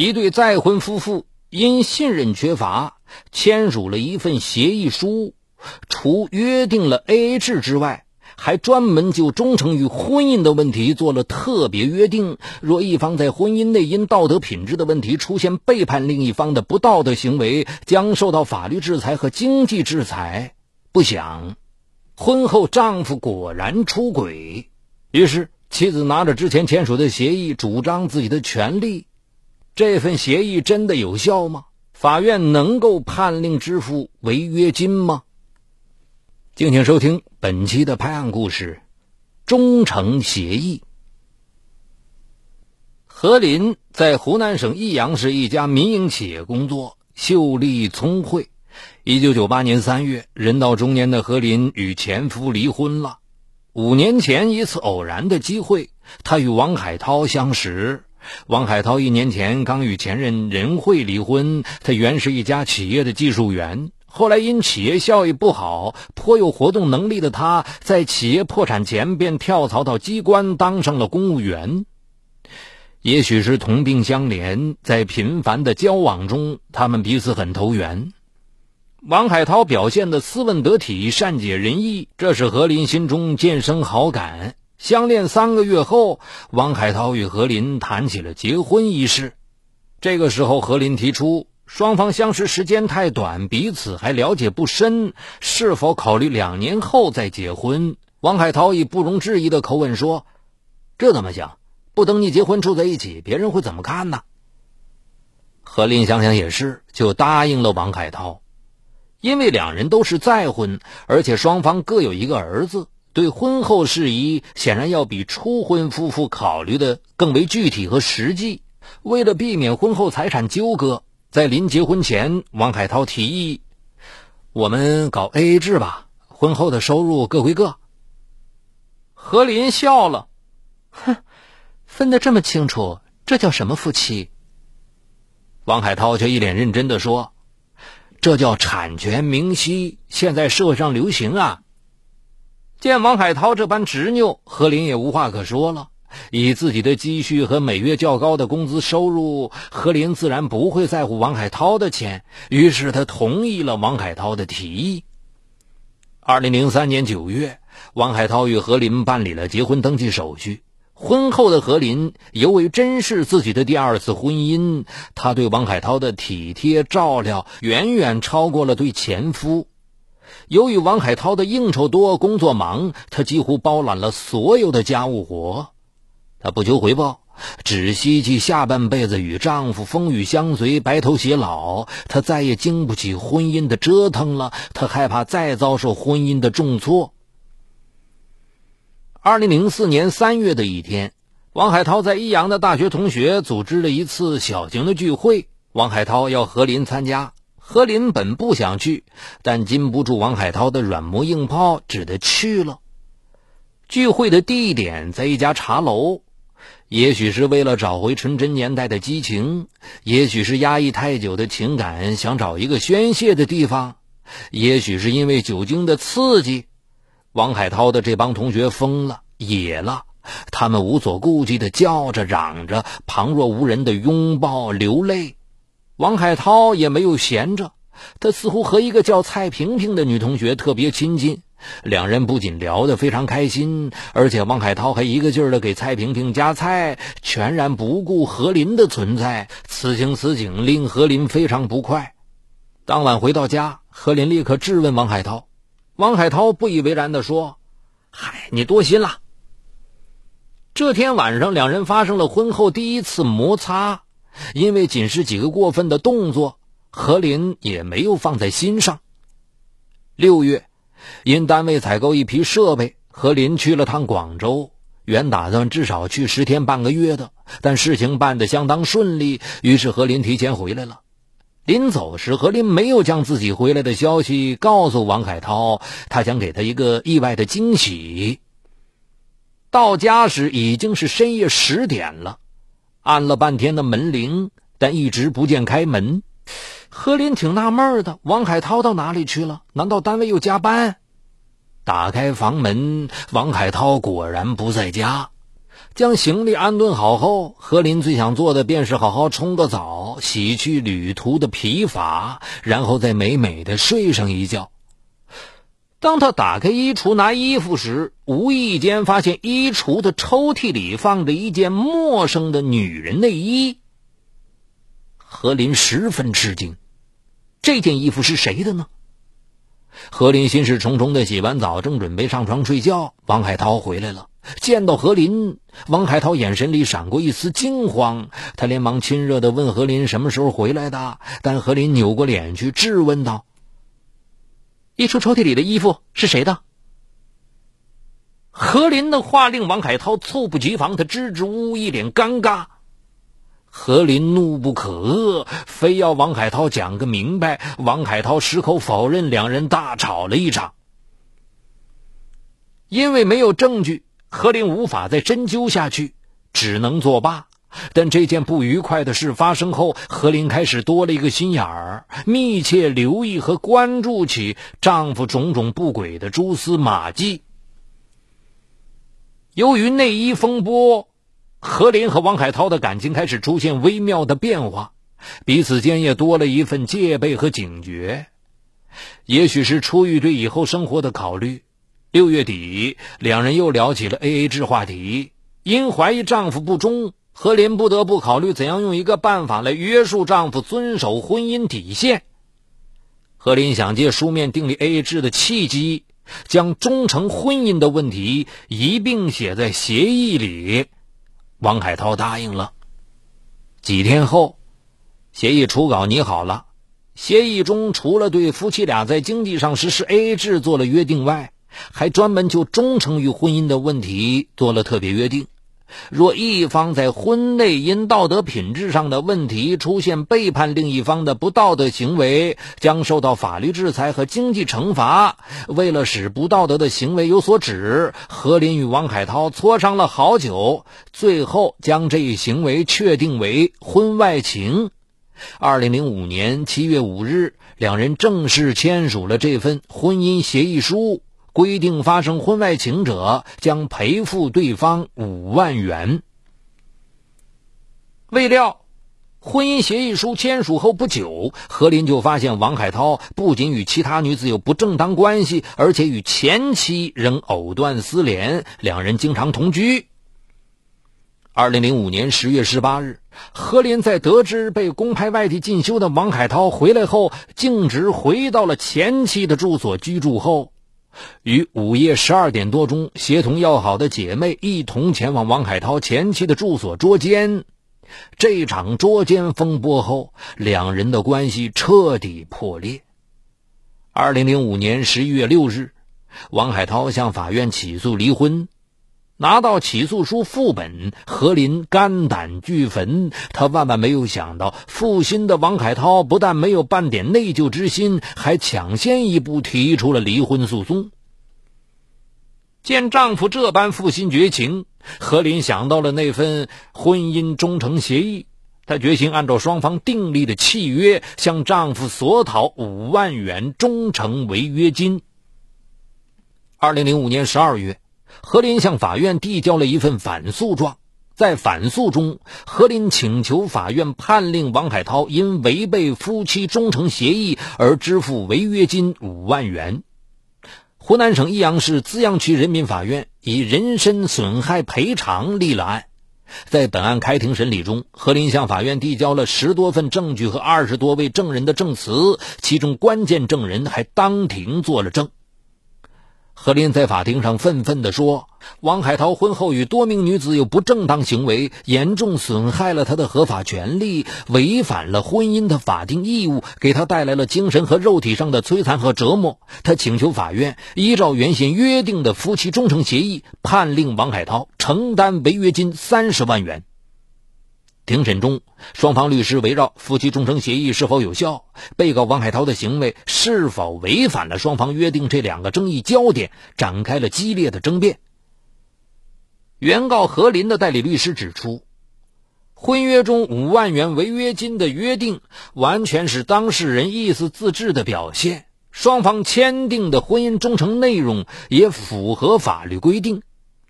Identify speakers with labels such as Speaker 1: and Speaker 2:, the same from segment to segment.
Speaker 1: 一对再婚夫妇因信任缺乏，签署了一份协议书，除约定了 AA 制之外。还专门就忠诚于婚姻的问题做了特别约定：若一方在婚姻内因道德品质的问题出现背叛另一方的不道德行为，将受到法律制裁和经济制裁。不想，婚后丈夫果然出轨，于是妻子拿着之前签署的协议，主张自己的权利。这份协议真的有效吗？法院能够判令支付违约金吗？敬请收听本期的拍案故事《忠诚协议》。何林在湖南省益阳市一家民营企业工作，秀丽聪慧。一九九八年三月，人到中年的何林与前夫离婚了。五年前一次偶然的机会，他与王海涛相识。王海涛一年前刚与前任任慧离婚，他原是一家企业的技术员。后来因企业效益不好，颇有活动能力的他，在企业破产前便跳槽到机关，当上了公务员。也许是同病相怜，在频繁的交往中，他们彼此很投缘。王海涛表现的斯文得体、善解人意，这使何林心中渐生好感。相恋三个月后，王海涛与何林谈起了结婚一事。这个时候，何林提出。双方相识时间太短，彼此还了解不深，是否考虑两年后再结婚？王海涛以不容置疑的口吻说：“这怎么行？不等你结婚住在一起，别人会怎么看呢？”何林想想也是，就答应了王海涛。因为两人都是再婚，而且双方各有一个儿子，对婚后事宜显然要比初婚夫妇考虑的更为具体和实际。为了避免婚后财产纠葛。在临结婚前，王海涛提议：“我们搞 AA 制吧，婚后的收入各归各。”何林笑了：“
Speaker 2: 哼，分得这么清楚，这叫什么夫妻？”
Speaker 1: 王海涛却一脸认真的说：“这叫产权明晰，现在社会上流行啊。”见王海涛这般执拗，何林也无话可说了。以自己的积蓄和每月较高的工资收入，何林自然不会在乎王海涛的钱。于是他同意了王海涛的提议。二零零三年九月，王海涛与何林办理了结婚登记手续。婚后的何林尤为珍视自己的第二次婚姻，他对王海涛的体贴照料远远超过了对前夫。由于王海涛的应酬多、工作忙，他几乎包揽了所有的家务活。她不求回报，只希冀下半辈子与丈夫风雨相随、白头偕老。她再也经不起婚姻的折腾了，她害怕再遭受婚姻的重挫。二零零四年三月的一天，王海涛在益阳的大学同学组织了一次小型的聚会，王海涛要何林参加。何林本不想去，但禁不住王海涛的软磨硬泡，只得去了。聚会的地点在一家茶楼。也许是为了找回纯真年代的激情，也许是压抑太久的情感想找一个宣泄的地方，也许是因为酒精的刺激，王海涛的这帮同学疯了、野了，他们无所顾忌的叫着、嚷着，旁若无人的拥抱、流泪。王海涛也没有闲着，他似乎和一个叫蔡萍萍的女同学特别亲近。两人不仅聊得非常开心，而且王海涛还一个劲儿的给蔡萍萍夹菜，全然不顾何林的存在。此情此景令何林非常不快。当晚回到家，何林立刻质问王海涛。王海涛不以为然地说：“嗨，你多心了。”这天晚上，两人发生了婚后第一次摩擦，因为仅是几个过分的动作，何林也没有放在心上。六月。因单位采购一批设备，何林去了趟广州。原打算至少去十天半个月的，但事情办得相当顺利，于是何林提前回来了。临走时，何林没有将自己回来的消息告诉王海涛，他想给他一个意外的惊喜。到家时已经是深夜十点了，按了半天的门铃，但一直不见开门。何林挺纳闷的，王海涛到哪里去了？难道单位又加班？打开房门，王海涛果然不在家。将行李安顿好后，何林最想做的便是好好冲个澡，洗去旅途的疲乏，然后再美美的睡上一觉。当他打开衣橱拿衣服时，无意间发现衣橱的抽屉里放着一件陌生的女人内衣。何林十分吃惊，这件衣服是谁的呢？何林心事重重的洗完澡，正准备上床睡觉，王海涛回来了。见到何林，王海涛眼神里闪过一丝惊慌，他连忙亲热的问何林什么时候回来的。但何林扭过脸去质问道：“
Speaker 2: 衣橱抽屉里的衣服是谁的？”
Speaker 1: 何林的话令王海涛猝不及防，他支支吾吾，一脸尴尬。何林怒不可遏，非要王海涛讲个明白。王海涛矢口否认，两人大吵了一场。因为没有证据，何林无法再深究下去，只能作罢。但这件不愉快的事发生后，何林开始多了一个心眼儿，密切留意和关注起丈夫种种不轨的蛛丝马迹。由于内衣风波。何林和王海涛的感情开始出现微妙的变化，彼此间也多了一份戒备和警觉。也许是出于对以后生活的考虑，六月底两人又聊起了 A A 制话题。因怀疑丈夫不忠，何林不得不考虑怎样用一个办法来约束丈夫遵守婚姻底线。何林想借书面订立 A A 制的契机，将忠诚婚姻的问题一并写在协议里。王海涛答应了。几天后，协议初稿拟好了。协议中除了对夫妻俩在经济上实施 AA 制做了约定外，还专门就忠诚于婚姻的问题做了特别约定。若一方在婚内因道德品质上的问题出现背叛另一方的不道德行为，将受到法律制裁和经济惩罚。为了使不道德的行为有所止，何林与王海涛磋商了好久，最后将这一行为确定为婚外情。二零零五年七月五日，两人正式签署了这份婚姻协议书。规定发生婚外情者将赔付对方五万元。未料，婚姻协议书签署后不久，何林就发现王海涛不仅与其他女子有不正当关系，而且与前妻仍藕断丝连，两人经常同居。二零零五年十月十八日，何林在得知被公派外地进修的王海涛回来后，径直回到了前妻的住所居住后。于午夜十二点多钟，协同要好的姐妹一同前往王海涛前妻的住所捉奸。这场捉奸风波后，两人的关系彻底破裂。二零零五年十一月六日，王海涛向法院起诉离婚。拿到起诉书副本，何林肝胆俱焚。他万万没有想到，负心的王海涛不但没有半点内疚之心，还抢先一步提出了离婚诉讼。见丈夫这般负心绝情，何林想到了那份婚姻忠诚协议，她决心按照双方订立的契约，向丈夫索讨五万元忠诚违约金。二零零五年十二月。何林向法院递交了一份反诉状，在反诉中，何林请求法院判令王海涛因违背夫妻忠诚协议而支付违约金五万元。湖南省益阳市资阳区人民法院以人身损害赔偿立了案。在本案开庭审理中，何林向法院递交了十多份证据和二十多位证人的证词，其中关键证人还当庭作了证。何林在法庭上愤愤地说：“王海涛婚后与多名女子有不正当行为，严重损害了他的合法权利，违反了婚姻的法定义务，给他带来了精神和肉体上的摧残和折磨。他请求法院依照原先约定的夫妻忠诚协议，判令王海涛承担违约金三十万元。”庭审中，双方律师围绕夫妻忠诚协议是否有效、被告王海涛的行为是否违反了双方约定这两个争议焦点展开了激烈的争辩。原告何林的代理律师指出，婚约中五万元违约金的约定完全是当事人意思自治的表现，双方签订的婚姻忠诚内容也符合法律规定。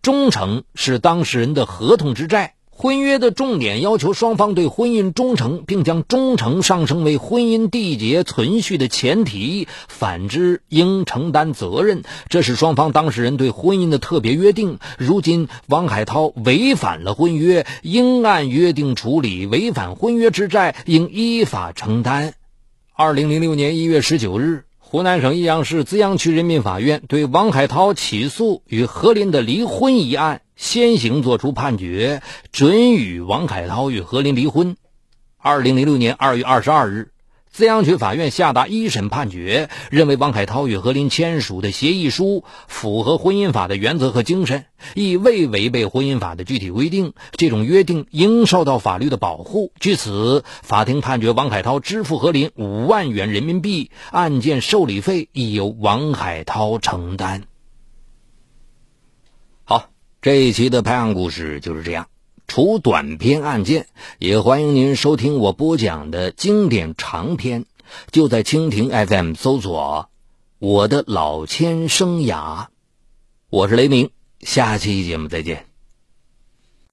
Speaker 1: 忠诚是当事人的合同之债。婚约的重点要求双方对婚姻忠诚，并将忠诚上升为婚姻缔结存续的前提。反之，应承担责任。这是双方当事人对婚姻的特别约定。如今，王海涛违反了婚约，应按约定处理；违反婚约之债，应依法承担。二零零六年一月十九日。湖南省益阳市资阳区人民法院对王海涛起诉与何林的离婚一案先行作出判决，准予王海涛与何林离婚。二零零六年二月二十二日。资阳区法院下达一审判决，认为王海涛与何林签署的协议书符合婚姻法的原则和精神，亦未违背婚姻法的具体规定，这种约定应受到法律的保护。据此，法庭判决王海涛支付何林五万元人民币，案件受理费亦由王海涛承担。这一期的拍案故事就是这样。除短篇案件，也欢迎您收听我播讲的经典长篇。就在蜻蜓 FM 搜索“我的老千生涯”，我是雷鸣，下期节目再见。